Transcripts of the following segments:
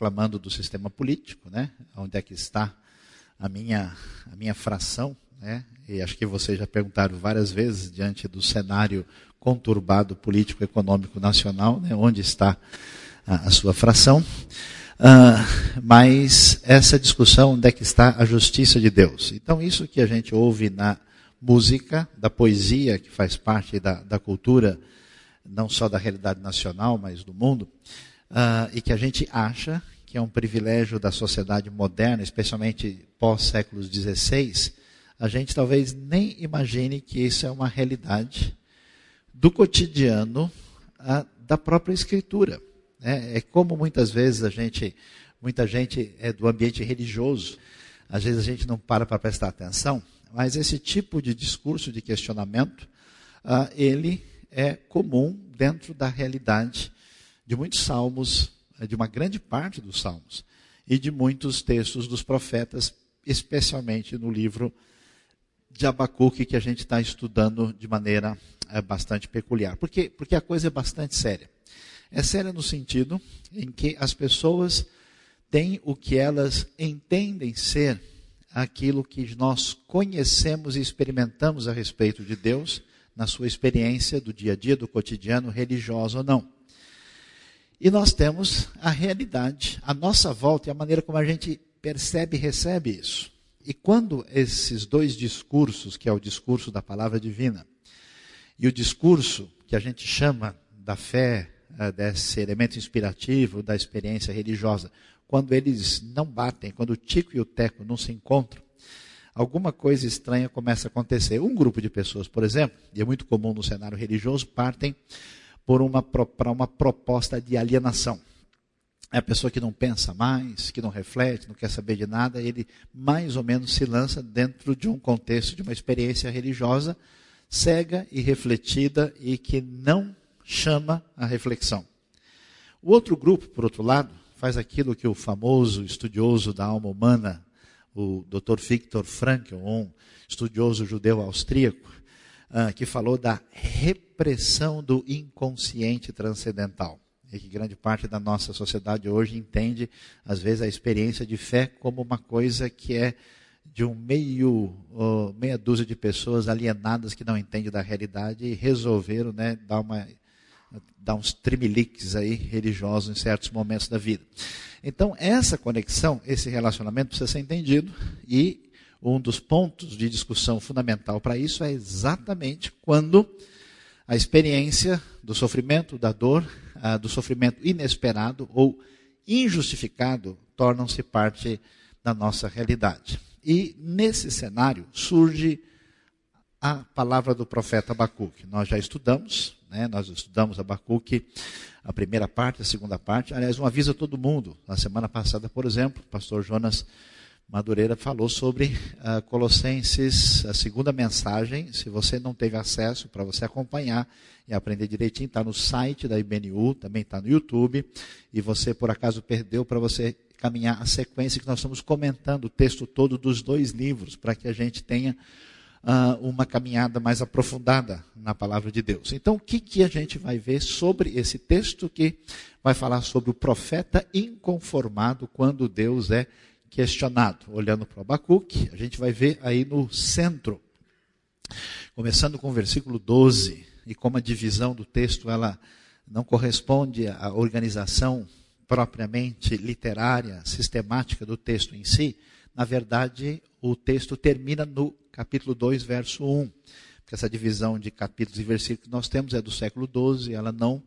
reclamando do sistema político, né? Onde é que está a minha, a minha fração, né? E acho que vocês já perguntaram várias vezes diante do cenário conturbado político-econômico nacional, né? Onde está a, a sua fração? Uh, mas essa discussão, onde é que está a justiça de Deus? Então, isso que a gente ouve na música, da poesia, que faz parte da, da cultura, não só da realidade nacional, mas do mundo, uh, e que a gente acha que é um privilégio da sociedade moderna, especialmente pós-séculos XVI, a gente talvez nem imagine que isso é uma realidade do cotidiano uh, da própria Escritura. Né? É como muitas vezes a gente, muita gente é do ambiente religioso, às vezes a gente não para para prestar atenção, mas esse tipo de discurso de questionamento, uh, ele é comum dentro da realidade de muitos salmos, de uma grande parte dos salmos, e de muitos textos dos profetas, especialmente no livro de Abacuque, que a gente está estudando de maneira é, bastante peculiar. Por quê? Porque a coisa é bastante séria. É séria no sentido em que as pessoas têm o que elas entendem ser aquilo que nós conhecemos e experimentamos a respeito de Deus, na sua experiência do dia a dia, do cotidiano, religioso ou não. E nós temos a realidade, a nossa volta e a maneira como a gente percebe e recebe isso. E quando esses dois discursos, que é o discurso da palavra divina, e o discurso que a gente chama da fé, eh, desse elemento inspirativo, da experiência religiosa, quando eles não batem, quando o tico e o teco não se encontram, alguma coisa estranha começa a acontecer. Um grupo de pessoas, por exemplo, e é muito comum no cenário religioso, partem por uma, para uma proposta de alienação. É a pessoa que não pensa mais, que não reflete, não quer saber de nada, ele mais ou menos se lança dentro de um contexto, de uma experiência religiosa cega e refletida e que não chama a reflexão. O outro grupo, por outro lado, faz aquilo que o famoso estudioso da alma humana o Dr. Viktor Frankl, um estudioso judeu austríaco, uh, que falou da repressão do inconsciente transcendental. E que grande parte da nossa sociedade hoje entende, às vezes, a experiência de fé como uma coisa que é de um meio, meia dúzia de pessoas alienadas que não entendem da realidade e resolveram né, dar, uma, dar uns trimeliques aí religiosos em certos momentos da vida. Então, essa conexão, esse relacionamento precisa ser entendido e um dos pontos de discussão fundamental para isso é exatamente quando a experiência do sofrimento, da dor, ah, do sofrimento inesperado ou injustificado tornam-se parte da nossa realidade. E nesse cenário surge a palavra do profeta Abacuque. Nós já estudamos, né? nós estudamos Abacuque a primeira parte, a segunda parte. Aliás, um aviso a todo mundo. Na semana passada, por exemplo, o pastor Jonas Madureira falou sobre uh, Colossenses, a segunda mensagem. Se você não teve acesso, para você acompanhar e aprender direitinho, está no site da IBNU, também está no YouTube. E você, por acaso, perdeu para você caminhar a sequência que nós estamos comentando, o texto todo dos dois livros, para que a gente tenha uh, uma caminhada mais aprofundada na palavra de Deus. Então, o que, que a gente vai ver sobre esse texto que vai falar sobre o profeta inconformado quando Deus é questionado? Olhando para o Abacuque, a gente vai ver aí no centro, começando com o versículo 12, e como a divisão do texto ela não corresponde à organização propriamente literária, sistemática do texto em si, na verdade, o texto termina no capítulo 2, verso 1. Porque essa divisão de capítulos e versículos que nós temos é do século 12, ela não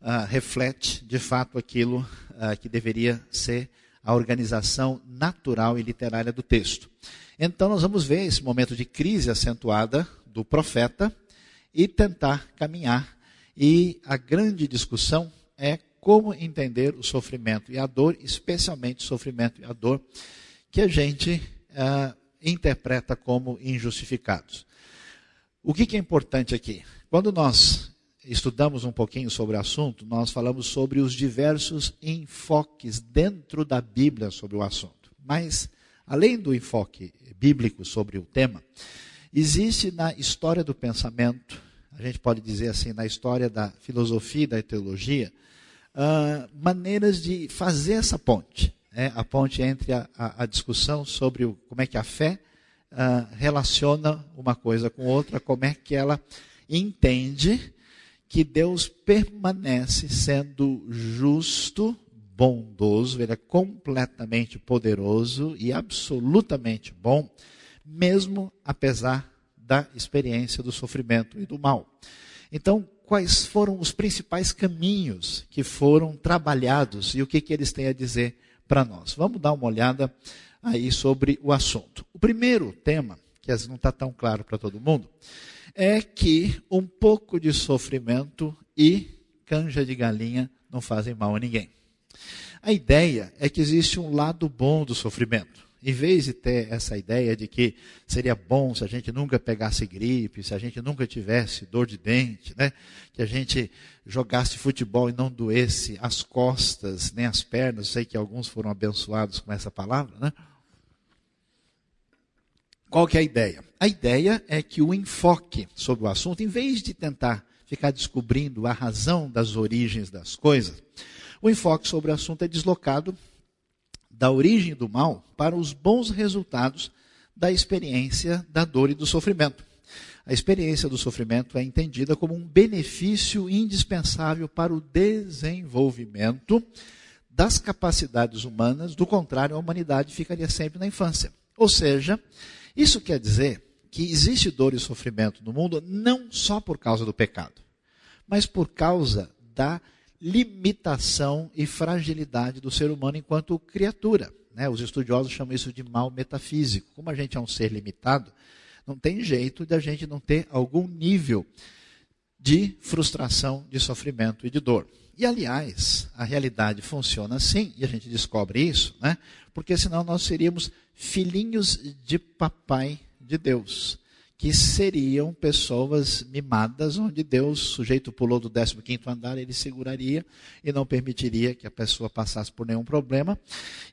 ah, reflete de fato aquilo ah, que deveria ser a organização natural e literária do texto. Então, nós vamos ver esse momento de crise acentuada do profeta e tentar caminhar. E a grande discussão é como entender o sofrimento e a dor, especialmente o sofrimento e a dor que a gente uh, interpreta como injustificados. O que, que é importante aqui? Quando nós estudamos um pouquinho sobre o assunto, nós falamos sobre os diversos enfoques dentro da Bíblia sobre o assunto. Mas, além do enfoque bíblico sobre o tema, existe na história do pensamento, a gente pode dizer assim, na história da filosofia e da teologia, uh, maneiras de fazer essa ponte. Né? A ponte entre a, a, a discussão sobre o, como é que a fé uh, relaciona uma coisa com outra, como é que ela entende que Deus permanece sendo justo, bondoso, ele é completamente poderoso e absolutamente bom, mesmo apesar da experiência do sofrimento e do mal. Então, quais foram os principais caminhos que foram trabalhados e o que, que eles têm a dizer para nós? Vamos dar uma olhada aí sobre o assunto. O primeiro tema, que às vezes não está tão claro para todo mundo, é que um pouco de sofrimento e canja de galinha não fazem mal a ninguém. A ideia é que existe um lado bom do sofrimento. Em vez de ter essa ideia de que seria bom se a gente nunca pegasse gripe, se a gente nunca tivesse dor de dente, né? que a gente jogasse futebol e não doesse as costas nem as pernas, sei que alguns foram abençoados com essa palavra, né? Qual que é a ideia? A ideia é que o enfoque sobre o assunto, em vez de tentar ficar descobrindo a razão das origens das coisas, o enfoque sobre o assunto é deslocado da origem do mal para os bons resultados da experiência da dor e do sofrimento. A experiência do sofrimento é entendida como um benefício indispensável para o desenvolvimento das capacidades humanas, do contrário, a humanidade ficaria sempre na infância. Ou seja, isso quer dizer que existe dor e sofrimento no mundo não só por causa do pecado, mas por causa da limitação e fragilidade do ser humano enquanto criatura. Né? Os estudiosos chamam isso de mal metafísico. Como a gente é um ser limitado, não tem jeito de a gente não ter algum nível de frustração, de sofrimento e de dor. E, aliás, a realidade funciona assim, e a gente descobre isso, né? porque senão nós seríamos filhinhos de papai de Deus, que seriam pessoas mimadas, onde Deus, sujeito pulou do 15 andar, ele seguraria e não permitiria que a pessoa passasse por nenhum problema.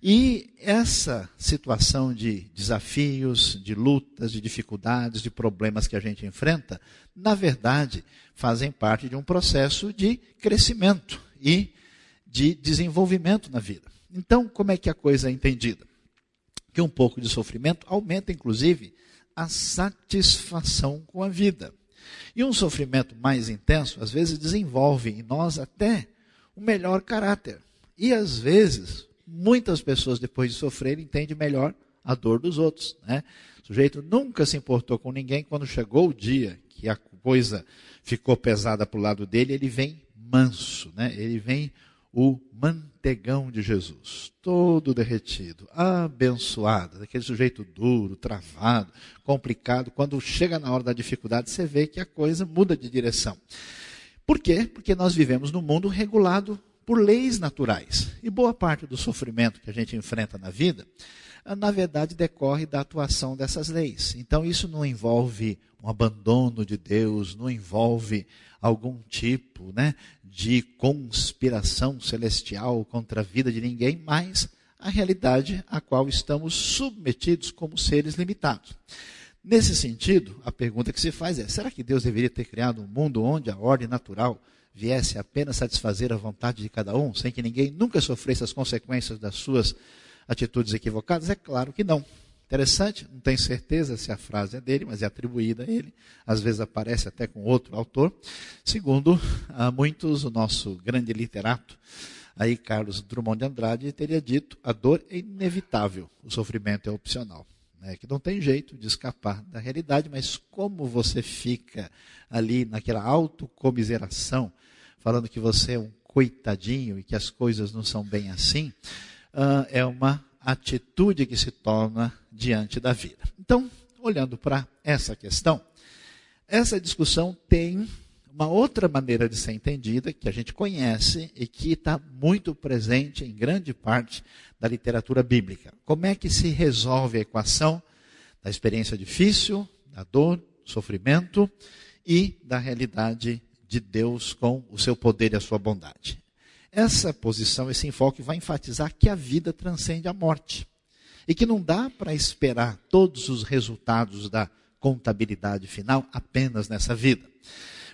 E essa situação de desafios, de lutas, de dificuldades, de problemas que a gente enfrenta, na verdade, fazem parte de um processo de crescimento e de desenvolvimento na vida. Então, como é que a coisa é entendida? Que um pouco de sofrimento aumenta, inclusive, a satisfação com a vida. E um sofrimento mais intenso, às vezes, desenvolve em nós até um melhor caráter. E, às vezes, muitas pessoas, depois de sofrer, entendem melhor a dor dos outros. Né? O sujeito nunca se importou com ninguém, quando chegou o dia que a coisa ficou pesada para o lado dele, ele vem manso, né? ele vem o mantegão de Jesus, todo derretido, abençoado, daquele sujeito duro, travado, complicado. Quando chega na hora da dificuldade, você vê que a coisa muda de direção. Por quê? Porque nós vivemos num mundo regulado por leis naturais. E boa parte do sofrimento que a gente enfrenta na vida, na verdade, decorre da atuação dessas leis. Então, isso não envolve um abandono de Deus, não envolve algum tipo né, de conspiração celestial contra a vida de ninguém, mas a realidade a qual estamos submetidos como seres limitados. Nesse sentido, a pergunta que se faz é: será que Deus deveria ter criado um mundo onde a ordem natural viesse apenas satisfazer a vontade de cada um, sem que ninguém nunca sofresse as consequências das suas atitudes equivocadas? É claro que não. Interessante, não tenho certeza se a frase é dele, mas é atribuída a ele. Às vezes aparece até com outro autor. Segundo muitos, o nosso grande literato, aí Carlos Drummond de Andrade, teria dito: a dor é inevitável, o sofrimento é opcional. É que não tem jeito de escapar da realidade, mas como você fica ali naquela autocomiseração, falando que você é um coitadinho e que as coisas não são bem assim, uh, é uma atitude que se toma diante da vida. Então, olhando para essa questão, essa discussão tem uma outra maneira de ser entendida, que a gente conhece e que está muito presente em grande parte da literatura bíblica. Como é que se resolve a equação da experiência difícil, da dor, sofrimento e da realidade de Deus com o seu poder e a sua bondade? Essa posição, esse enfoque vai enfatizar que a vida transcende a morte e que não dá para esperar todos os resultados da contabilidade final apenas nessa vida.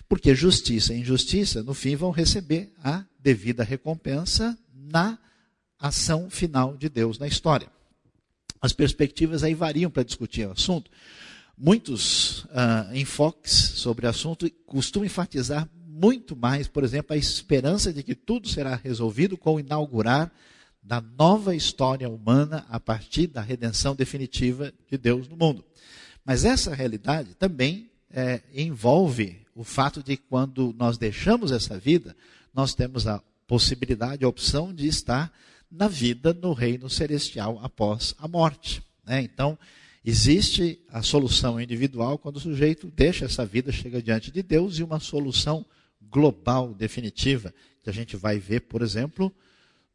Porque justiça e injustiça, no fim, vão receber a devida recompensa na ação final de Deus na história. As perspectivas aí variam para discutir o assunto. Muitos uh, enfoques sobre o assunto costumam enfatizar muito mais, por exemplo, a esperança de que tudo será resolvido com o inaugurar da nova história humana a partir da redenção definitiva de Deus no mundo. Mas essa realidade também é, envolve o fato de quando nós deixamos essa vida, nós temos a possibilidade, a opção de estar na vida no reino celestial após a morte. Né? Então, existe a solução individual quando o sujeito deixa essa vida, chega diante de Deus, e uma solução global, definitiva, que a gente vai ver, por exemplo,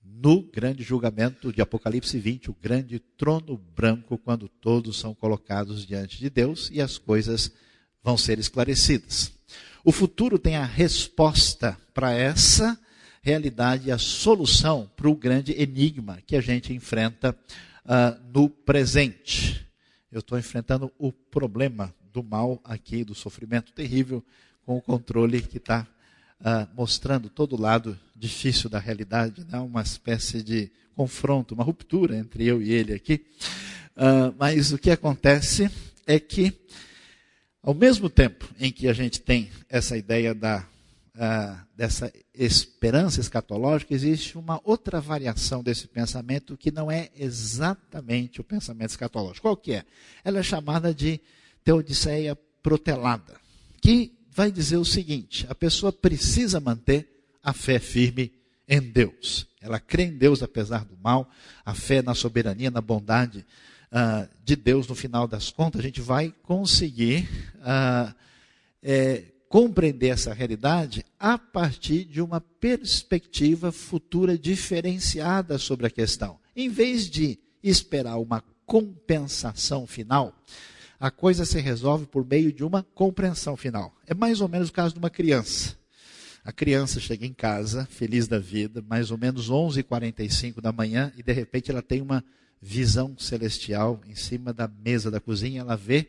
no grande julgamento de Apocalipse 20, o grande trono branco, quando todos são colocados diante de Deus e as coisas vão ser esclarecidas. O futuro tem a resposta para essa realidade, a solução para o grande enigma que a gente enfrenta uh, no presente. Eu estou enfrentando o problema do mal aqui, do sofrimento terrível, com o controle que está uh, mostrando todo o lado difícil da realidade, né? uma espécie de confronto, uma ruptura entre eu e ele aqui. Uh, mas o que acontece é que, ao mesmo tempo em que a gente tem essa ideia da, uh, dessa esperança escatológica, existe uma outra variação desse pensamento que não é exatamente o pensamento escatológico. Qual que é? Ela é chamada de teodiceia protelada, que vai dizer o seguinte: a pessoa precisa manter a fé firme em Deus. Ela crê em Deus apesar do mal, a fé na soberania, na bondade uh, de Deus, no final das contas, a gente vai conseguir uh, é, compreender essa realidade a partir de uma perspectiva futura diferenciada sobre a questão. Em vez de esperar uma compensação final, a coisa se resolve por meio de uma compreensão final. É mais ou menos o caso de uma criança. A criança chega em casa, feliz da vida, mais ou menos 11h45 da manhã, e de repente ela tem uma visão celestial em cima da mesa da cozinha. Ela vê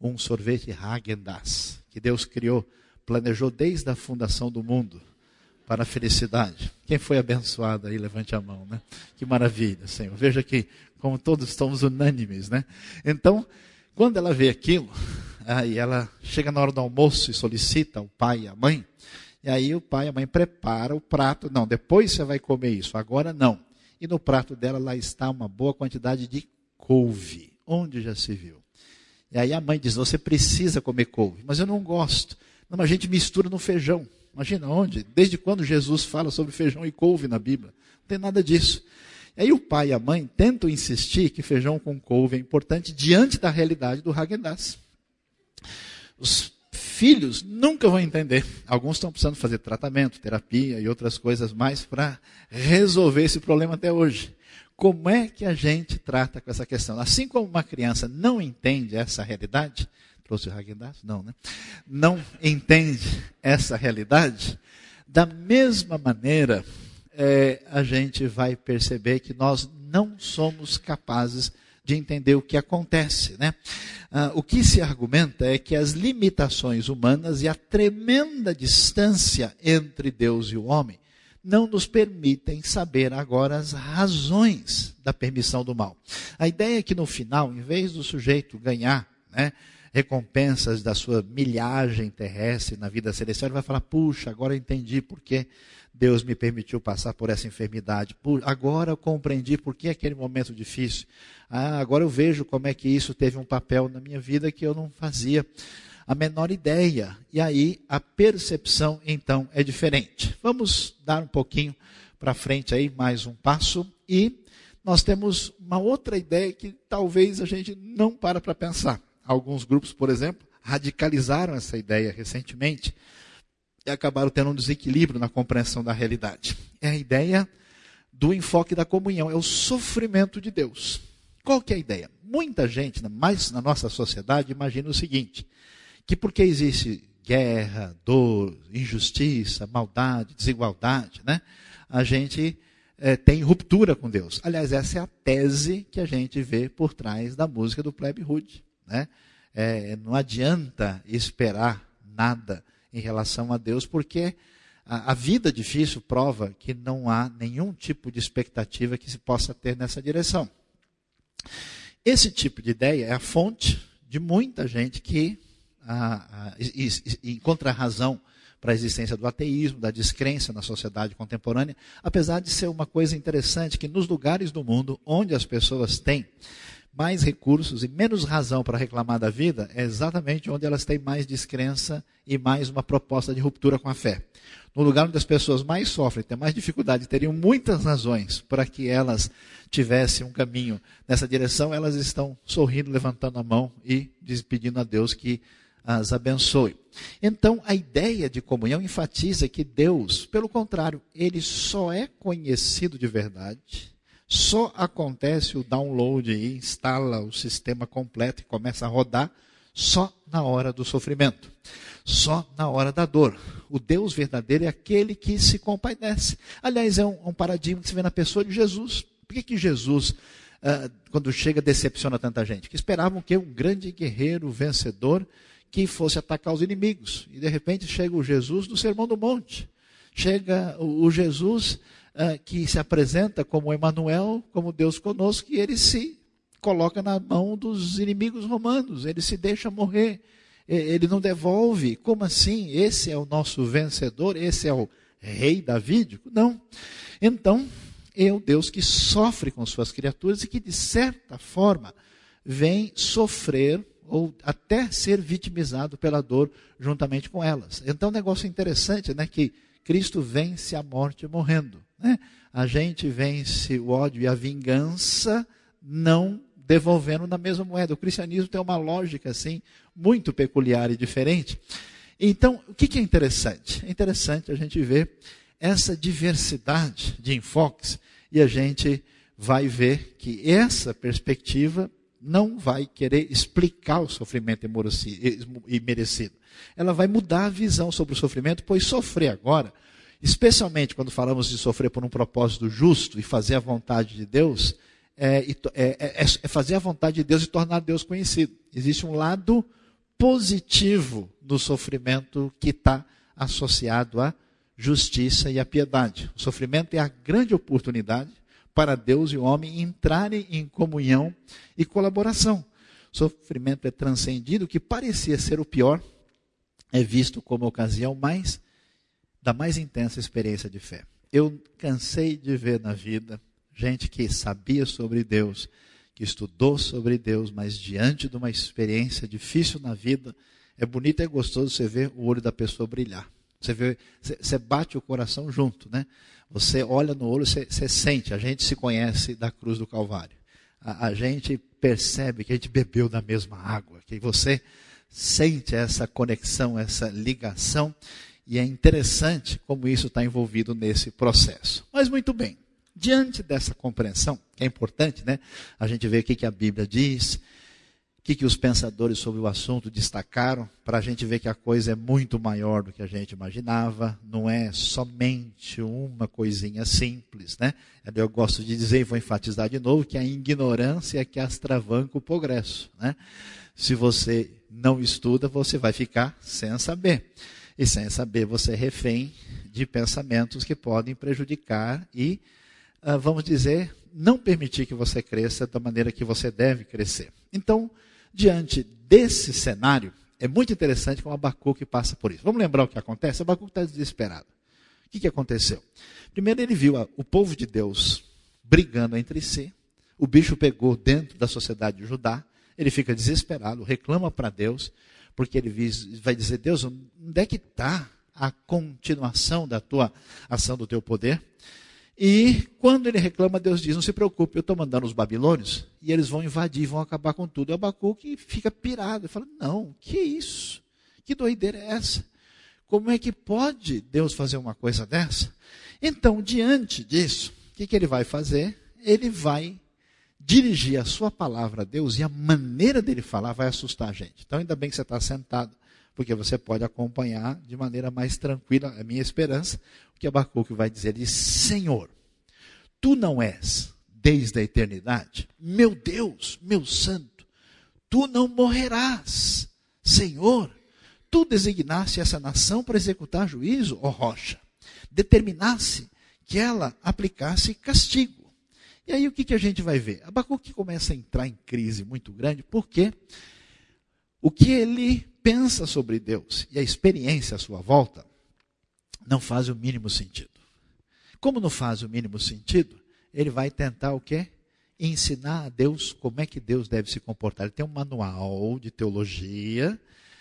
um sorvete Häagen-Dazs, que Deus criou, planejou desde a fundação do mundo para a felicidade. Quem foi abençoado aí, levante a mão, né? Que maravilha, Senhor. Veja que como todos estamos unânimes, né? Então, quando ela vê aquilo, aí ela chega na hora do almoço e solicita ao pai e à mãe, e aí o pai e a mãe prepara o prato. Não, depois você vai comer isso, agora não. E no prato dela lá está uma boa quantidade de couve. Onde já se viu? E aí a mãe diz: Você precisa comer couve, mas eu não gosto. Não, a gente mistura no feijão. Imagina onde? Desde quando Jesus fala sobre feijão e couve na Bíblia? Não tem nada disso. Aí o pai e a mãe tentam insistir que feijão com couve é importante diante da realidade do Häagen-Dazs. Os filhos nunca vão entender. Alguns estão precisando fazer tratamento, terapia e outras coisas mais para resolver esse problema até hoje. Como é que a gente trata com essa questão? Assim como uma criança não entende essa realidade, trouxe o Häagen-Dazs? Não, né? Não entende essa realidade, da mesma maneira é, a gente vai perceber que nós não somos capazes de entender o que acontece. Né? Ah, o que se argumenta é que as limitações humanas e a tremenda distância entre Deus e o homem não nos permitem saber agora as razões da permissão do mal. A ideia é que no final, em vez do sujeito ganhar né, recompensas da sua milhagem terrestre na vida celestial, ele vai falar: puxa, agora eu entendi por que Deus me permitiu passar por essa enfermidade. Por, agora eu compreendi por que aquele momento difícil. Ah, agora eu vejo como é que isso teve um papel na minha vida que eu não fazia a menor ideia. E aí a percepção então é diferente. Vamos dar um pouquinho para frente aí, mais um passo e nós temos uma outra ideia que talvez a gente não para para pensar. Alguns grupos, por exemplo, radicalizaram essa ideia recentemente e acabaram tendo um desequilíbrio na compreensão da realidade. É a ideia do enfoque da comunhão, é o sofrimento de Deus. Qual que é a ideia? Muita gente, mais na nossa sociedade, imagina o seguinte: que porque existe guerra, dor, injustiça, maldade, desigualdade, né, a gente é, tem ruptura com Deus. Aliás, essa é a tese que a gente vê por trás da música do Plebe Hood. Né? É, não adianta esperar nada em relação a Deus, porque a, a vida difícil prova que não há nenhum tipo de expectativa que se possa ter nessa direção. Esse tipo de ideia é a fonte de muita gente que a, a, encontra razão para a existência do ateísmo, da descrença na sociedade contemporânea, apesar de ser uma coisa interessante que nos lugares do mundo onde as pessoas têm mais recursos e menos razão para reclamar da vida, é exatamente onde elas têm mais descrença e mais uma proposta de ruptura com a fé. No lugar onde as pessoas mais sofrem, têm mais dificuldade, teriam muitas razões para que elas tivessem um caminho nessa direção, elas estão sorrindo, levantando a mão e pedindo a Deus que as abençoe. Então, a ideia de comunhão enfatiza que Deus, pelo contrário, ele só é conhecido de verdade, só acontece o download e instala o sistema completo e começa a rodar só na hora do sofrimento, só na hora da dor. O Deus verdadeiro é aquele que se compadece. Aliás, é um, um paradigma que se vê na pessoa de Jesus. Por que, que Jesus, uh, quando chega, decepciona tanta gente? Que esperavam que um grande guerreiro, vencedor, que fosse atacar os inimigos. E de repente chega o Jesus do Sermão do Monte. Chega o Jesus uh, que se apresenta como Emmanuel, como Deus conosco, e ele se coloca na mão dos inimigos romanos, ele se deixa morrer, ele não devolve. Como assim? Esse é o nosso vencedor, esse é o rei davídico? Não. Então, é o Deus que sofre com suas criaturas e que, de certa forma, vem sofrer ou até ser vitimizado pela dor juntamente com elas. Então, um negócio interessante, né, que Cristo vence a morte morrendo. Né? A gente vence o ódio e a vingança não devolvendo na mesma moeda. O cristianismo tem uma lógica assim muito peculiar e diferente. Então, o que é interessante? É interessante a gente ver essa diversidade de enfoques e a gente vai ver que essa perspectiva não vai querer explicar o sofrimento imerecido. Ela vai mudar a visão sobre o sofrimento, pois sofrer agora, especialmente quando falamos de sofrer por um propósito justo e fazer a vontade de Deus, é, é, é, é fazer a vontade de Deus e tornar Deus conhecido. Existe um lado positivo do sofrimento que está associado à justiça e à piedade. O sofrimento é a grande oportunidade para Deus e o homem entrarem em comunhão e colaboração. O sofrimento é transcendido, o que parecia ser o pior é visto como ocasião mais da mais intensa experiência de fé. Eu cansei de ver na vida gente que sabia sobre Deus, que estudou sobre Deus, mas diante de uma experiência difícil na vida, é bonito e é gostoso você ver o olho da pessoa brilhar. Você, vê, você bate o coração junto, né? Você olha no olho, você, você sente. A gente se conhece da cruz do Calvário. A, a, gente percebe que a gente bebeu da mesma água, que você sente essa conexão, essa ligação. E é interessante como isso está envolvido nesse processo. Mas muito bem, diante dessa compreensão, que é importante, né? A gente vê o que, que a Bíblia diz, que, que os pensadores sobre o assunto destacaram, para a gente ver que a coisa é muito maior do que a gente imaginava, não é somente uma coisinha simples. Né? Eu gosto de dizer, e vou enfatizar de novo, que a ignorância é que astravanca o progresso. Né? Se você não estuda, você vai ficar sem saber. E sem saber, você é refém de pensamentos que podem prejudicar e, ah, vamos dizer, não permitir que você cresça da maneira que você deve crescer. Então, Diante desse cenário, é muito interessante como Abacuque passa por isso. Vamos lembrar o que acontece? Abacuque está desesperado. O que, que aconteceu? Primeiro ele viu o povo de Deus brigando entre si. O bicho pegou dentro da sociedade de Judá. Ele fica desesperado, reclama para Deus, porque ele vai dizer: Deus, onde é que está a continuação da tua ação, do teu poder? E quando ele reclama, Deus diz: Não se preocupe, eu estou mandando os babilônios e eles vão invadir, vão acabar com tudo. E Abacuque fica pirado, fala: Não, que isso? Que doideira é essa? Como é que pode Deus fazer uma coisa dessa? Então, diante disso, o que, que ele vai fazer? Ele vai dirigir a sua palavra a Deus e a maneira dele falar vai assustar a gente. Então, ainda bem que você está sentado porque você pode acompanhar de maneira mais tranquila a minha esperança, o que Abacuque vai dizer. Ele diz, Senhor, tu não és desde a eternidade, meu Deus, meu santo, tu não morrerás, Senhor, tu designasse essa nação para executar juízo, ó rocha, determinasse que ela aplicasse castigo. E aí o que, que a gente vai ver? Abacuque começa a entrar em crise muito grande, porque o que ele pensa sobre Deus e a experiência à sua volta não faz o mínimo sentido. Como não faz o mínimo sentido, ele vai tentar o quê? Ensinar a Deus como é que Deus deve se comportar. Ele tem um manual de teologia,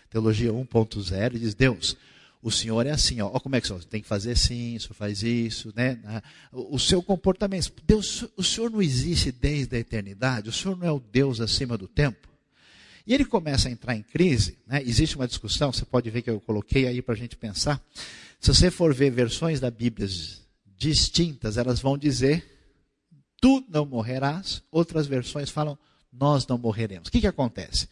teologia 1.0, e diz: Deus, o senhor é assim, ó, ó como é que tem que fazer assim, o senhor faz isso, né? O, o seu comportamento. Deus, o senhor não existe desde a eternidade, o senhor não é o Deus acima do tempo. E ele começa a entrar em crise, né? existe uma discussão, você pode ver que eu coloquei aí para a gente pensar. Se você for ver versões da Bíblia distintas, elas vão dizer: Tu não morrerás. Outras versões falam: Nós não morreremos. O que, que acontece?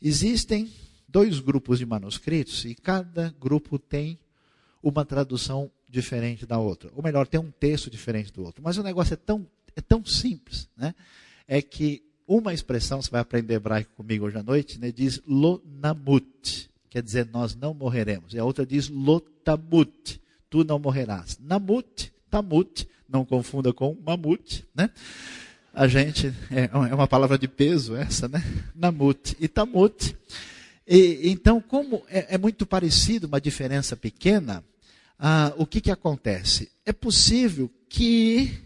Existem dois grupos de manuscritos e cada grupo tem uma tradução diferente da outra. Ou melhor, tem um texto diferente do outro. Mas o negócio é tão, é tão simples, né? É que uma expressão, você vai aprender hebraico comigo hoje à noite, né? diz lonamut, quer dizer, nós não morreremos. E a outra diz lotamut, tu não morrerás. Namut, tamut, não confunda com mamute, né? A gente, é, é uma palavra de peso essa, né? Namut e tamut e, então, como é, é, muito parecido, uma diferença pequena, ah, o que, que acontece? É possível que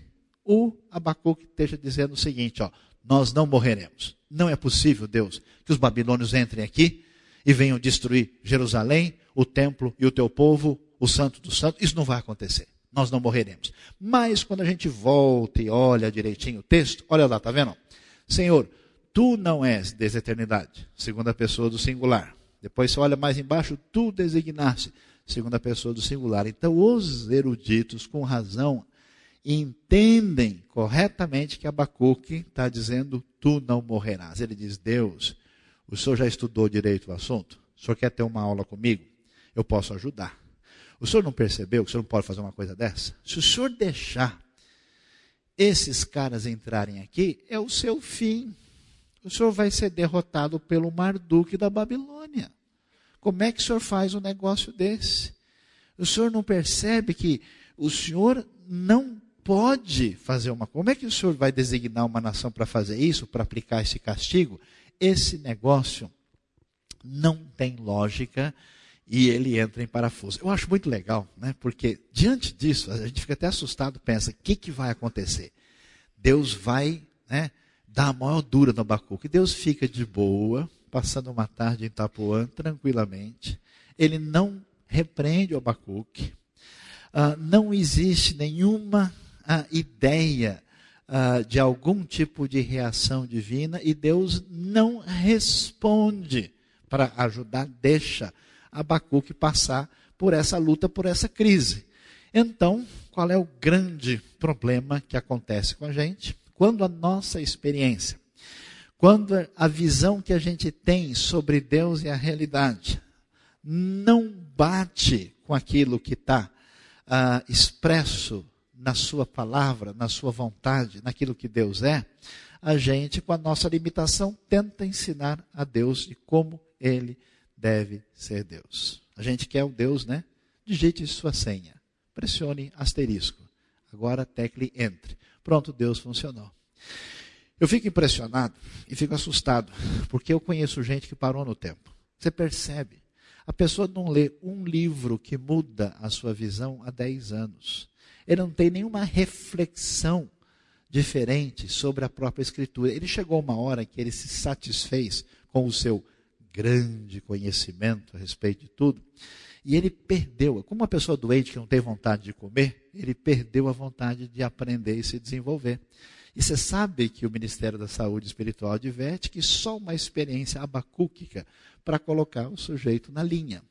o Abacuque esteja dizendo o seguinte: ó, nós não morreremos. Não é possível, Deus, que os babilônios entrem aqui e venham destruir Jerusalém, o templo e o teu povo, o santo dos santos. Isso não vai acontecer. Nós não morreremos. Mas quando a gente volta e olha direitinho o texto, olha lá, tá vendo? Senhor, Tu não és desde a eternidade, segunda pessoa do singular. Depois você olha mais embaixo, tu designaste, segunda pessoa do singular. Então os eruditos, com razão, entendem corretamente que Abacuque está dizendo, tu não morrerás. Ele diz, Deus, o senhor já estudou direito o assunto? O senhor quer ter uma aula comigo? Eu posso ajudar. O senhor não percebeu que o senhor não pode fazer uma coisa dessa? Se o senhor deixar esses caras entrarem aqui, é o seu fim o senhor vai ser derrotado pelo Marduk da Babilônia. Como é que o senhor faz um negócio desse? O senhor não percebe que o senhor não pode fazer uma Como é que o senhor vai designar uma nação para fazer isso, para aplicar esse castigo? Esse negócio não tem lógica e ele entra em parafuso. Eu acho muito legal, né? porque diante disso, a gente fica até assustado, pensa: o que, que vai acontecer? Deus vai né, dá a maior dura no Abacuque. Deus fica de boa, passando uma tarde em Itapuã, tranquilamente. Ele não repreende o Abacuque. Uh, não existe nenhuma uh, ideia uh, de algum tipo de reação divina e Deus não responde para ajudar, deixa Abacuque passar por essa luta, por essa crise. Então, qual é o grande problema que acontece com a gente? Quando a nossa experiência, quando a visão que a gente tem sobre Deus e a realidade não bate com aquilo que está ah, expresso na Sua palavra, na Sua vontade, naquilo que Deus é, a gente, com a nossa limitação, tenta ensinar a Deus de como Ele deve ser Deus. A gente quer o Deus, né? Digite sua senha. Pressione asterisco. Agora tecle entre. Pronto, Deus funcionou. Eu fico impressionado e fico assustado, porque eu conheço gente que parou no tempo. Você percebe? A pessoa não lê um livro que muda a sua visão há 10 anos. Ele não tem nenhuma reflexão diferente sobre a própria Escritura. Ele chegou uma hora que ele se satisfez com o seu grande conhecimento a respeito de tudo. E ele perdeu, como uma pessoa doente que não tem vontade de comer, ele perdeu a vontade de aprender e se desenvolver. E você sabe que o Ministério da Saúde Espiritual adverte que só uma experiência abacúquica para colocar o sujeito na linha.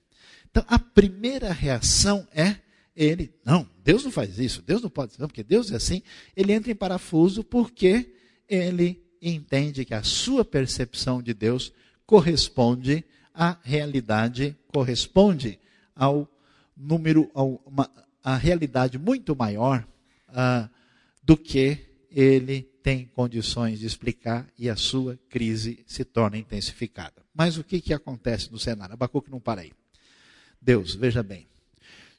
Então, a primeira reação é ele, não, Deus não faz isso, Deus não pode, não, porque Deus é assim. Ele entra em parafuso porque ele entende que a sua percepção de Deus corresponde à realidade, corresponde ao número, a uma a realidade muito maior uh, do que ele tem condições de explicar e a sua crise se torna intensificada. Mas o que, que acontece no cenário? Abacuque não para aí. Deus, veja bem,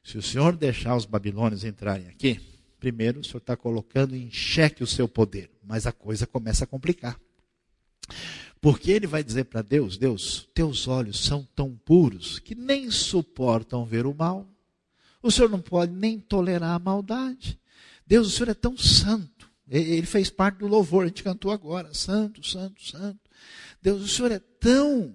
se o Senhor deixar os babilônios entrarem aqui, primeiro o Senhor está colocando em xeque o seu poder, mas a coisa começa a complicar. Porque ele vai dizer para Deus: Deus, teus olhos são tão puros que nem suportam ver o mal. O Senhor não pode nem tolerar a maldade. Deus, o Senhor é tão santo. Ele fez parte do louvor, a gente cantou agora: Santo, Santo, Santo. Deus, o Senhor é tão.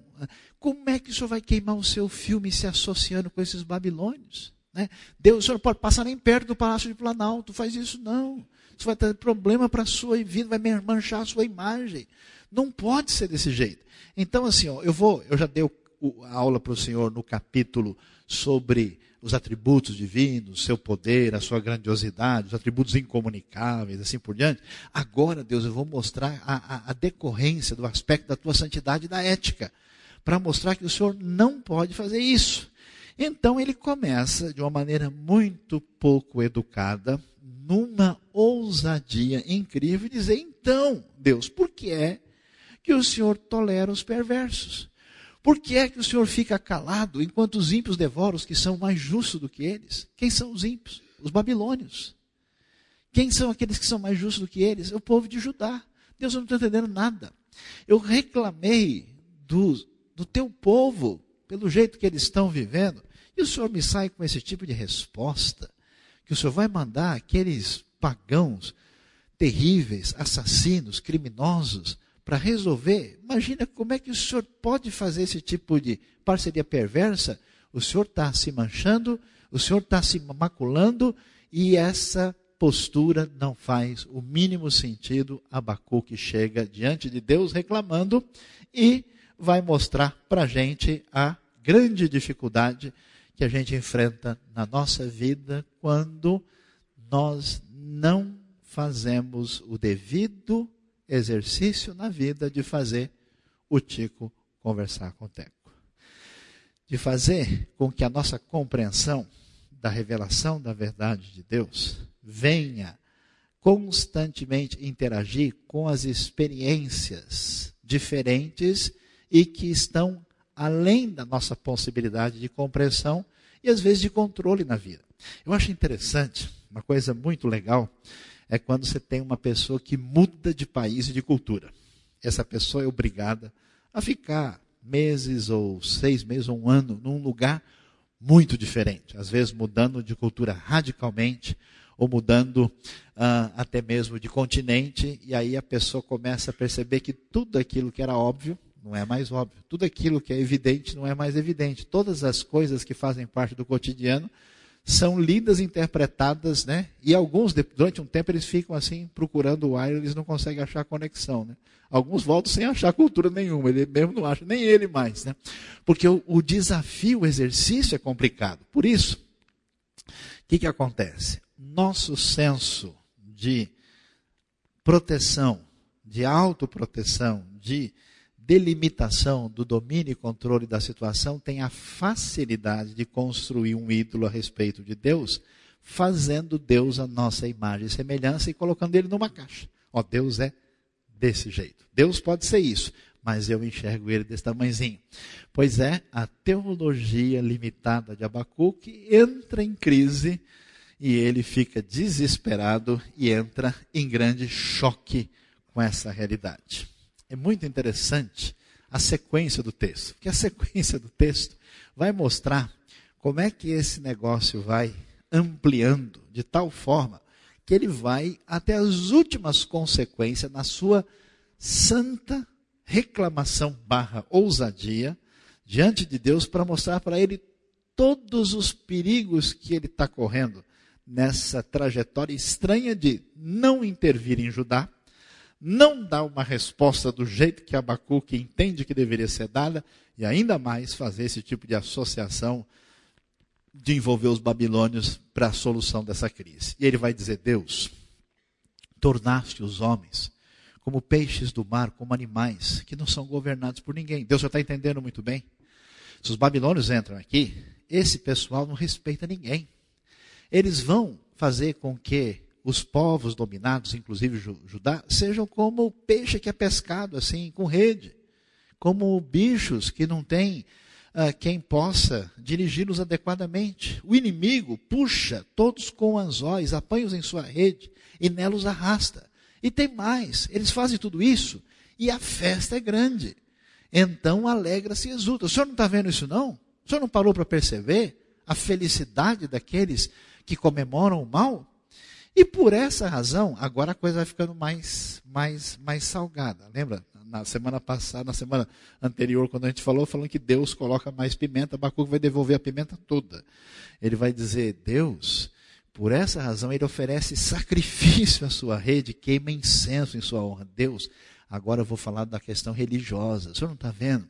Como é que o Senhor vai queimar o seu filme se associando com esses babilônios? Né? Deus, o Senhor pode passar nem perto do palácio de Planalto, faz isso não. Isso vai ter problema para a sua vida, vai manchar a sua imagem. Não pode ser desse jeito. Então, assim, ó, eu vou, eu já dei a aula para o Senhor no capítulo sobre os atributos divinos, seu poder, a sua grandiosidade, os atributos incomunicáveis, assim por diante. Agora, Deus, eu vou mostrar a, a, a decorrência do aspecto da tua santidade e da ética, para mostrar que o Senhor não pode fazer isso. Então ele começa de uma maneira muito pouco educada, numa ousadia incrível, dizer: então, Deus, por que é que o Senhor tolera os perversos? Por que é que o Senhor fica calado enquanto os ímpios devoram os que são mais justos do que eles? Quem são os ímpios? Os babilônios. Quem são aqueles que são mais justos do que eles? É o povo de Judá. Deus, eu não estou entendendo nada. Eu reclamei do, do teu povo pelo jeito que eles estão vivendo. E o Senhor me sai com esse tipo de resposta. Que o Senhor vai mandar aqueles pagãos terríveis, assassinos, criminosos, para resolver. Imagina como é que o senhor pode fazer esse tipo de parceria perversa. O senhor está se manchando, o senhor está se maculando e essa postura não faz o mínimo sentido. Abacuque chega diante de Deus reclamando e vai mostrar para a gente a grande dificuldade que a gente enfrenta na nossa vida quando nós não fazemos o devido exercício na vida de fazer o Tico conversar com o Teco. De fazer com que a nossa compreensão da revelação da verdade de Deus venha constantemente interagir com as experiências diferentes e que estão além da nossa possibilidade de compreensão e às vezes de controle na vida. Eu acho interessante, uma coisa muito legal, é quando você tem uma pessoa que muda de país e de cultura. Essa pessoa é obrigada a ficar meses ou seis meses ou um ano num lugar muito diferente, às vezes mudando de cultura radicalmente ou mudando uh, até mesmo de continente, e aí a pessoa começa a perceber que tudo aquilo que era óbvio não é mais óbvio, tudo aquilo que é evidente não é mais evidente, todas as coisas que fazem parte do cotidiano são lidas, interpretadas, né? E alguns, durante um tempo, eles ficam assim, procurando o ar, eles não conseguem achar conexão, né? Alguns voltam sem achar cultura nenhuma, ele mesmo não acha, nem ele mais, né? Porque o, o desafio, o exercício é complicado. Por isso, o que, que acontece? Nosso senso de proteção, de autoproteção, de delimitação do domínio e controle da situação tem a facilidade de construir um ídolo a respeito de Deus, fazendo Deus a nossa imagem e semelhança e colocando ele numa caixa. Ó, Deus é desse jeito. Deus pode ser isso, mas eu enxergo ele desse tamanhozinho. Pois é, a teologia limitada de Abacuque entra em crise e ele fica desesperado e entra em grande choque com essa realidade é muito interessante a sequência do texto, porque a sequência do texto vai mostrar como é que esse negócio vai ampliando de tal forma que ele vai até as últimas consequências na sua santa reclamação barra ousadia diante de Deus para mostrar para ele todos os perigos que ele está correndo nessa trajetória estranha de não intervir em Judá, não dá uma resposta do jeito que Abacuque entende que deveria ser dada, e ainda mais fazer esse tipo de associação de envolver os babilônios para a solução dessa crise. E ele vai dizer: Deus, tornaste os homens como peixes do mar, como animais que não são governados por ninguém. Deus já está entendendo muito bem. Se os babilônios entram aqui, esse pessoal não respeita ninguém. Eles vão fazer com que os povos dominados, inclusive Judá, sejam como o peixe que é pescado assim, com rede, como bichos que não têm uh, quem possa dirigi-los adequadamente. O inimigo puxa todos com anzóis, apanha-os em sua rede e nela os arrasta. E tem mais, eles fazem tudo isso e a festa é grande. Então alegra-se e exulta. O senhor não está vendo isso não? O senhor não parou para perceber a felicidade daqueles que comemoram o mal? E por essa razão, agora a coisa vai ficando mais, mais, mais salgada. Lembra? Na semana passada, na semana anterior, quando a gente falou, falando que Deus coloca mais pimenta, Abacuque vai devolver a pimenta toda. Ele vai dizer, Deus, por essa razão, ele oferece sacrifício à sua rede, queima incenso em sua honra. Deus, agora eu vou falar da questão religiosa. O senhor não está vendo?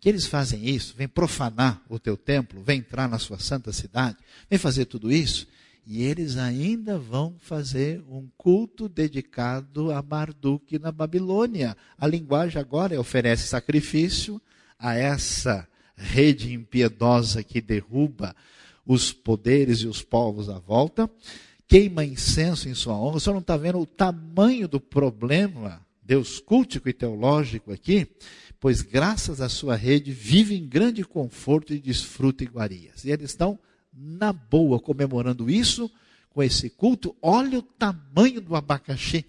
Que eles fazem isso, vem profanar o teu templo, vem entrar na sua santa cidade, vem fazer tudo isso. E eles ainda vão fazer um culto dedicado a Marduk na Babilônia. A linguagem agora oferece sacrifício a essa rede impiedosa que derruba os poderes e os povos à volta, queima incenso em sua honra. O senhor não está vendo o tamanho do problema, Deus cultico e teológico aqui? Pois graças à sua rede vive em grande conforto e desfruta iguarias. E eles estão na boa comemorando isso com esse culto. Olha o tamanho do abacaxi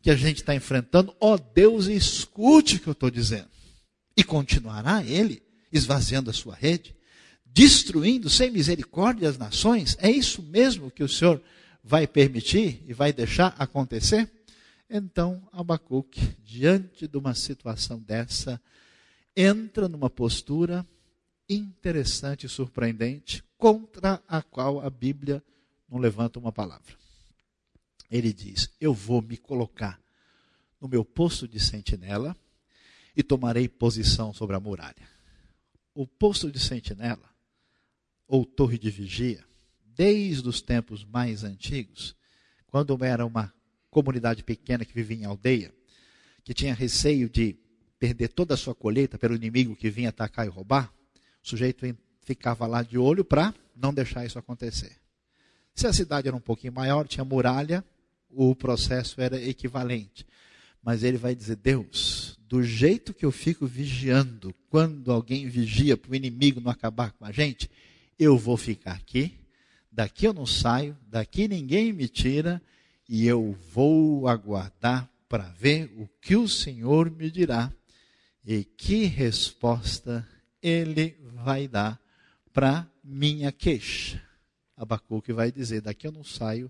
que a gente está enfrentando. Ó oh, Deus, escute o que eu estou dizendo. E continuará ele esvaziando a sua rede, destruindo sem misericórdia as nações? É isso mesmo que o Senhor vai permitir e vai deixar acontecer? Então, Abacuque, diante de uma situação dessa, entra numa postura interessante e surpreendente, contra a qual a Bíblia não levanta uma palavra. Ele diz: Eu vou me colocar no meu posto de sentinela e tomarei posição sobre a muralha. O posto de sentinela, ou torre de vigia, desde os tempos mais antigos, quando era uma comunidade pequena que vivia em aldeia, que tinha receio de perder toda a sua colheita pelo inimigo que vinha atacar e roubar, o sujeito ficava lá de olho para não deixar isso acontecer. Se a cidade era um pouquinho maior, tinha muralha, o processo era equivalente. Mas ele vai dizer: Deus, do jeito que eu fico vigiando, quando alguém vigia para o inimigo não acabar com a gente, eu vou ficar aqui, daqui eu não saio, daqui ninguém me tira, e eu vou aguardar para ver o que o Senhor me dirá e que resposta ele vai dar para minha queixa. Abacuque vai dizer: daqui eu não saio,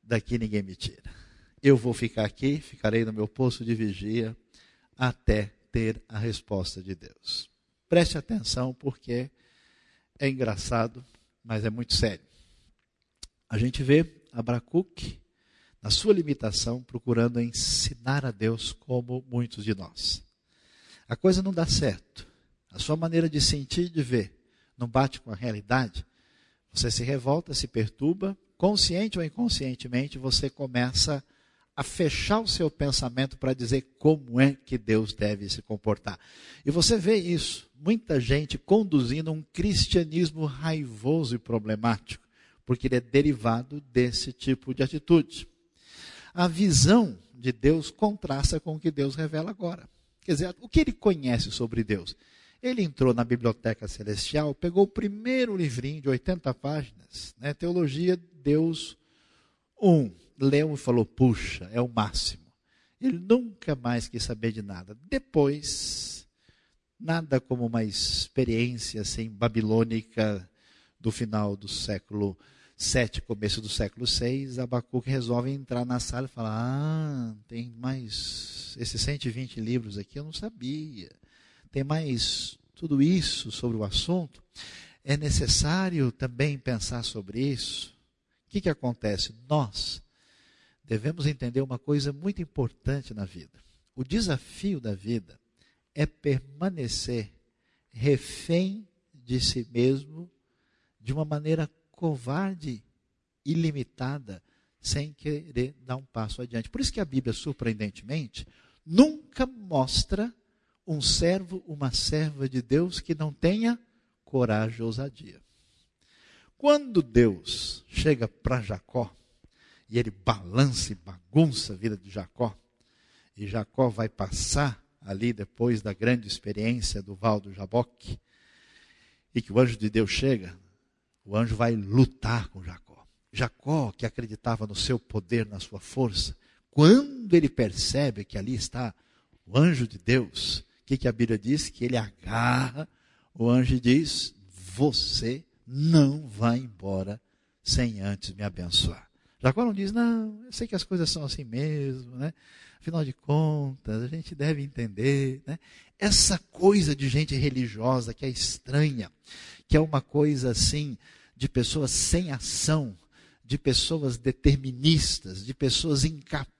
daqui ninguém me tira. Eu vou ficar aqui, ficarei no meu posto de vigia até ter a resposta de Deus. Preste atenção, porque é engraçado, mas é muito sério. A gente vê Abacuque, na sua limitação, procurando ensinar a Deus como muitos de nós. A coisa não dá certo a sua maneira de sentir e de ver não bate com a realidade, você se revolta, se perturba, consciente ou inconscientemente, você começa a fechar o seu pensamento para dizer como é que Deus deve se comportar. E você vê isso, muita gente conduzindo um cristianismo raivoso e problemático, porque ele é derivado desse tipo de atitude. A visão de Deus contrasta com o que Deus revela agora. Quer dizer, o que ele conhece sobre Deus? Ele entrou na Biblioteca Celestial, pegou o primeiro livrinho de 80 páginas, né, Teologia Deus 1, leu e falou: puxa, é o máximo. Ele nunca mais quis saber de nada. Depois, nada como uma experiência assim, babilônica do final do século 7, começo do século 6, Abacuque resolve entrar na sala e falar: Ah, tem mais esses 120 livros aqui, eu não sabia tem mais tudo isso sobre o assunto, é necessário também pensar sobre isso. O que, que acontece? Nós devemos entender uma coisa muito importante na vida. O desafio da vida é permanecer refém de si mesmo de uma maneira covarde, ilimitada, sem querer dar um passo adiante. Por isso que a Bíblia, surpreendentemente, nunca mostra um servo, uma serva de Deus que não tenha coragem e ousadia. Quando Deus chega para Jacó, e ele balança e bagunça a vida de Jacó, e Jacó vai passar ali depois da grande experiência do Val do Jaboque, e que o anjo de Deus chega, o anjo vai lutar com Jacó. Jacó, que acreditava no seu poder, na sua força, quando ele percebe que ali está o anjo de Deus, que, que a Bíblia diz? Que ele agarra o anjo diz: Você não vai embora sem antes me abençoar. Jacó não diz, não, eu sei que as coisas são assim mesmo, né? Afinal de contas, a gente deve entender, né? Essa coisa de gente religiosa que é estranha, que é uma coisa assim, de pessoas sem ação, de pessoas deterministas, de pessoas incapazes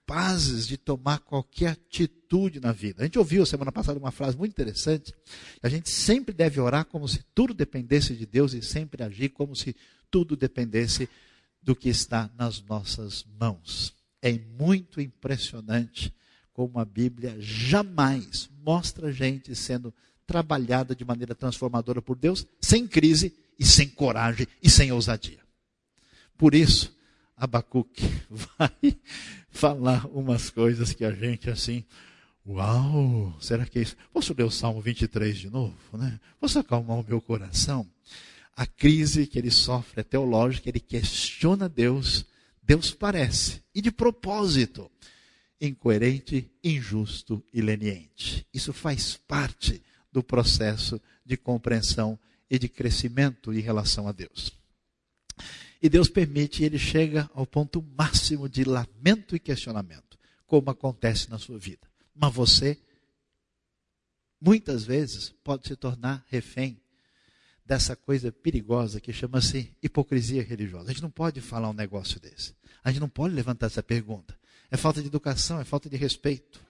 de tomar qualquer atitude na vida. A gente ouviu semana passada uma frase muito interessante. A gente sempre deve orar como se tudo dependesse de Deus e sempre agir como se tudo dependesse do que está nas nossas mãos. É muito impressionante como a Bíblia jamais mostra gente sendo trabalhada de maneira transformadora por Deus sem crise e sem coragem e sem ousadia. Por isso, Abacuque vai falar umas coisas que a gente assim, uau, será que é isso? Posso ler o Salmo 23 de novo, né? Posso acalmar o meu coração? A crise que ele sofre é teológica, ele questiona Deus, Deus parece, e de propósito, incoerente, injusto e leniente. Isso faz parte do processo de compreensão e de crescimento em relação a Deus. E Deus permite, e ele chega ao ponto máximo de lamento e questionamento, como acontece na sua vida. Mas você, muitas vezes, pode se tornar refém dessa coisa perigosa que chama-se hipocrisia religiosa. A gente não pode falar um negócio desse. A gente não pode levantar essa pergunta. É falta de educação, é falta de respeito.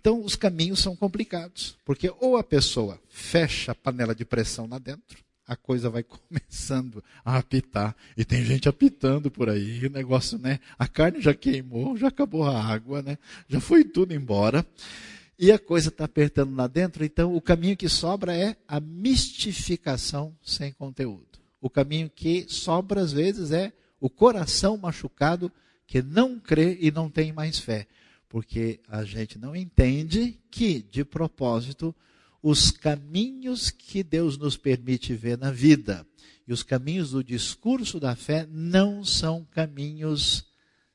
Então, os caminhos são complicados, porque ou a pessoa fecha a panela de pressão lá dentro, a coisa vai começando a apitar, e tem gente apitando por aí, o negócio, né? A carne já queimou, já acabou a água, né? Já foi tudo embora. E a coisa está apertando lá dentro, então o caminho que sobra é a mistificação sem conteúdo. O caminho que sobra às vezes é o coração machucado que não crê e não tem mais fé porque a gente não entende que, de propósito, os caminhos que Deus nos permite ver na vida e os caminhos do discurso da fé não são caminhos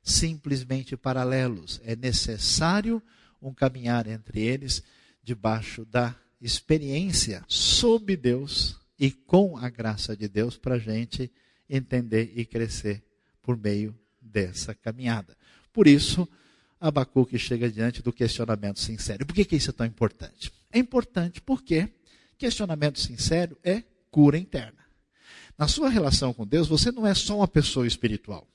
simplesmente paralelos. É necessário um caminhar entre eles debaixo da experiência sob Deus e com a graça de Deus para a gente entender e crescer por meio dessa caminhada. Por isso, Abacuque chega diante do questionamento sincero. Por que, que isso é tão importante? É importante porque questionamento sincero é cura interna. Na sua relação com Deus, você não é só uma pessoa espiritual.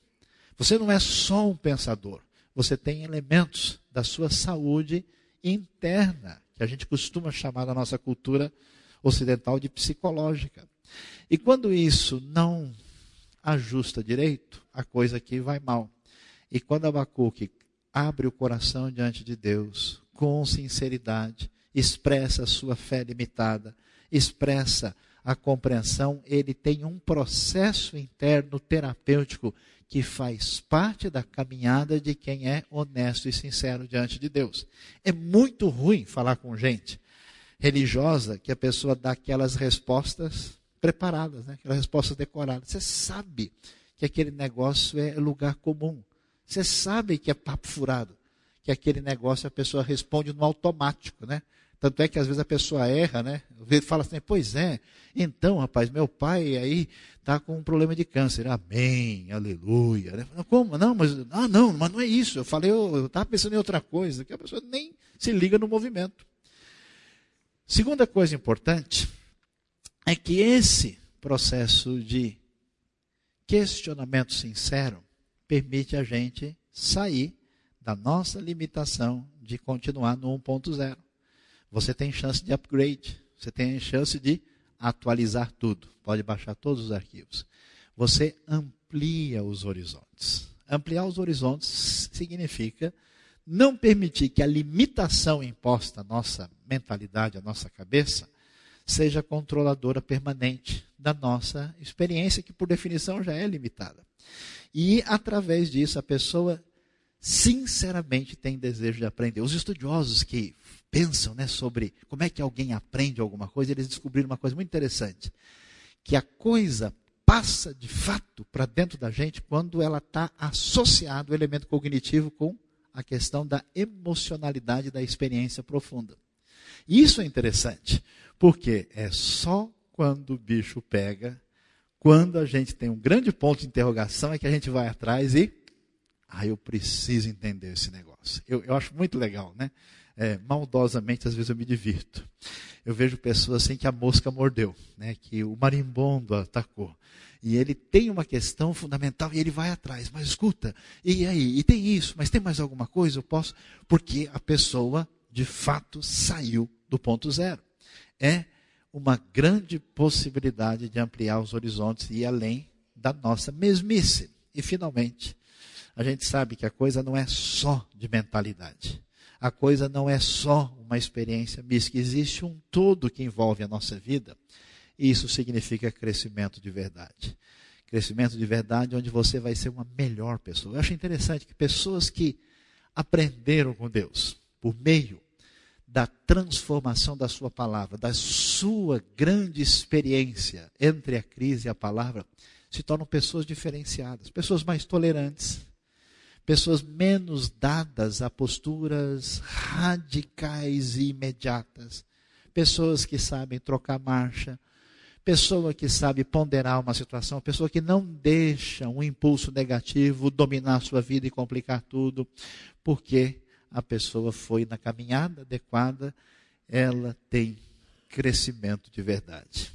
Você não é só um pensador. Você tem elementos da sua saúde interna, que a gente costuma chamar na nossa cultura ocidental de psicológica. E quando isso não ajusta direito, a coisa aqui vai mal. E quando Abacuque abre o coração diante de Deus com sinceridade, expressa a sua fé limitada, expressa a compreensão, ele tem um processo interno terapêutico que faz parte da caminhada de quem é honesto e sincero diante de Deus. É muito ruim falar com gente religiosa que a pessoa dá aquelas respostas preparadas, né? aquelas respostas decoradas. Você sabe que aquele negócio é lugar comum. Você sabe que é papo furado, que aquele negócio a pessoa responde no automático, né? Tanto é que às vezes a pessoa erra, né? Fala assim, pois é, então, rapaz, meu pai aí está com um problema de câncer. Amém, aleluia. Né? Como? Não, mas ah, não, mas não é isso. Eu falei, eu estava pensando em outra coisa, que a pessoa nem se liga no movimento. Segunda coisa importante é que esse processo de questionamento sincero permite a gente sair da nossa limitação de continuar no 1.0. Você tem chance de upgrade, você tem chance de atualizar tudo. Pode baixar todos os arquivos. Você amplia os horizontes. Ampliar os horizontes significa não permitir que a limitação imposta à nossa mentalidade, à nossa cabeça, seja controladora permanente da nossa experiência, que por definição já é limitada. E através disso a pessoa sinceramente tem desejo de aprender. Os estudiosos que pensam né, sobre como é que alguém aprende alguma coisa, eles descobriram uma coisa muito interessante. que a coisa passa de fato para dentro da gente quando ela está associada o elemento cognitivo com a questão da emocionalidade da experiência profunda. Isso é interessante, porque é só quando o bicho pega, quando a gente tem um grande ponto de interrogação, é que a gente vai atrás e. Ah, eu preciso entender esse negócio. Eu, eu acho muito legal, né? É, maldosamente, às vezes eu me divirto. Eu vejo pessoas assim que a mosca mordeu, né? que o marimbondo atacou. E ele tem uma questão fundamental e ele vai atrás. Mas escuta, e aí? E tem isso, mas tem mais alguma coisa? Eu posso? Porque a pessoa, de fato, saiu do ponto zero. É uma grande possibilidade de ampliar os horizontes e ir além da nossa mesmice. E, finalmente, a gente sabe que a coisa não é só de mentalidade. A coisa não é só uma experiência mística. Existe um todo que envolve a nossa vida. E isso significa crescimento de verdade. Crescimento de verdade onde você vai ser uma melhor pessoa. Eu acho interessante que pessoas que aprenderam com Deus por meio da transformação da sua palavra, da sua grande experiência entre a crise e a palavra, se tornam pessoas diferenciadas, pessoas mais tolerantes, pessoas menos dadas a posturas radicais e imediatas, pessoas que sabem trocar marcha, pessoa que sabe ponderar uma situação, pessoa que não deixa um impulso negativo dominar sua vida e complicar tudo, porque a pessoa foi na caminhada adequada, ela tem crescimento de verdade.